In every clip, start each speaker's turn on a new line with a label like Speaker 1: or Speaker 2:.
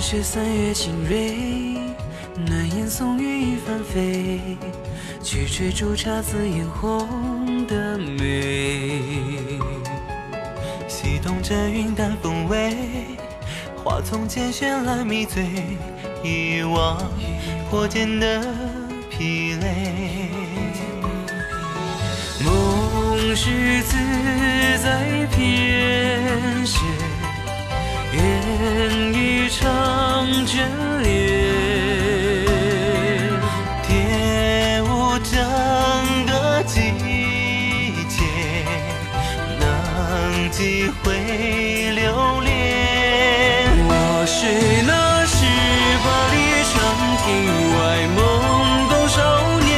Speaker 1: 雪三月晴蕊，暖烟送雨一翻飞，去追逐姹紫嫣红的美。
Speaker 2: 戏动着云淡风微，花丛间绚烂迷醉，遗忘破茧的疲累。
Speaker 1: 梦是自在翩跹，愿眷恋。
Speaker 2: 蝶舞整个季节，能几回留恋？
Speaker 1: 我是那十八里长亭外懵懂少年，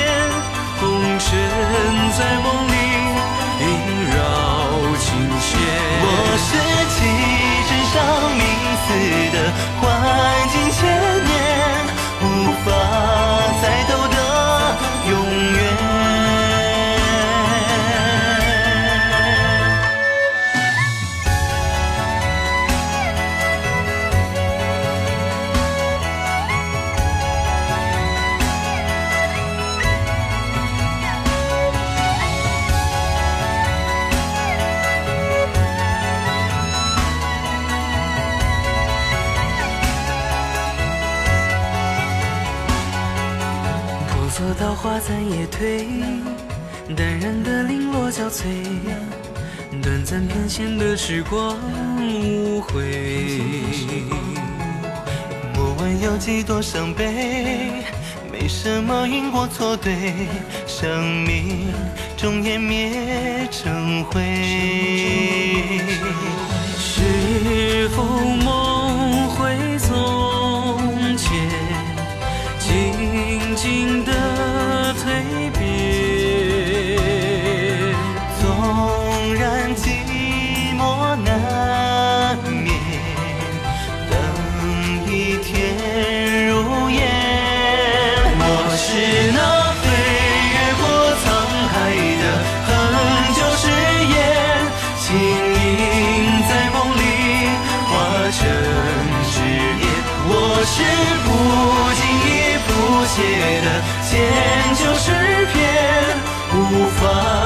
Speaker 1: 红尘在梦里萦绕琴弦。
Speaker 2: 我是弃身上命死
Speaker 1: 婆娑稻花残叶退，淡然的零落憔悴，短暂翩跹的时光无悔。
Speaker 2: 莫问有几多伤悲，没什么因果错对，生命终湮灭成灰。诗篇，无法